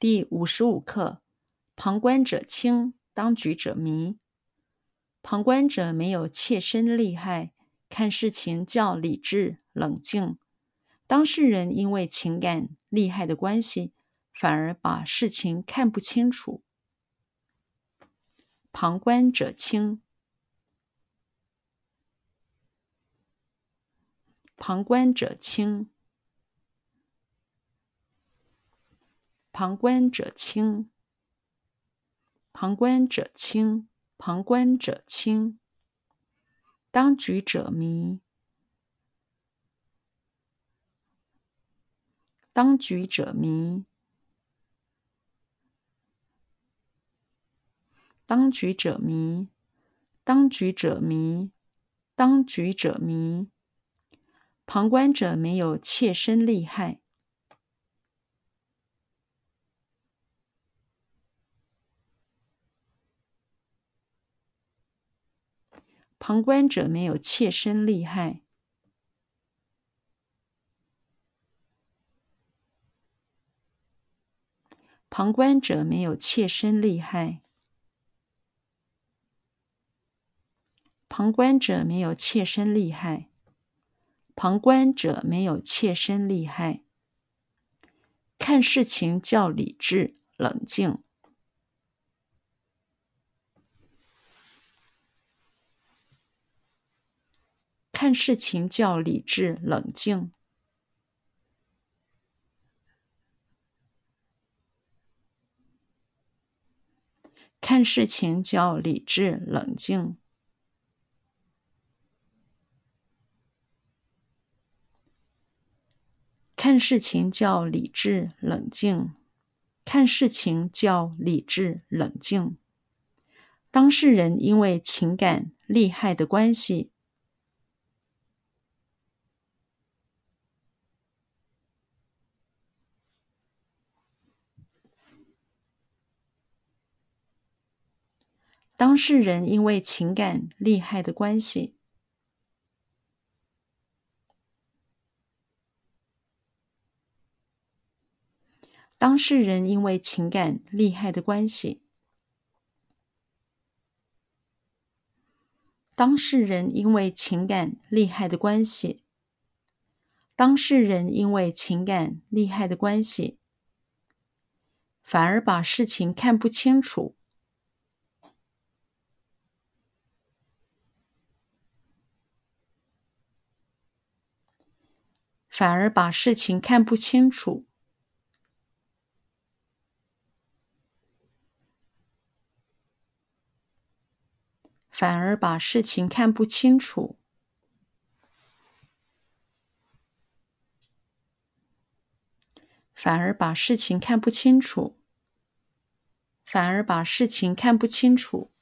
第五十五课：旁观者清，当局者迷。旁观者没有切身利害，看事情较理智冷静；当事人因为情感利害的关系，反而把事情看不清楚。旁观者清，旁观者清。旁观者清，旁观者清，旁观者清。当局者迷，当局者迷，当局者迷，当局者迷，当局者迷。旁观者没有切身利害。旁观者没有切身利害。旁观者没有切身利害。旁观者没有切身利害。旁观者没有切身利害。看事情较理智冷静。看事情较理智冷静。看事情较理智冷静。看事情较理智冷静。看事情较理智冷静。当事人因为情感利害的关系。当事人因为情感利害的关系，当事人因为情感利害的关系，当事人因为情感利害的关系，当事人因为情感利害的关系，反而把事情看不清楚。反而把事情看不清楚，反而把事情看不清楚，反而把事情看不清楚，反而把事情看不清楚。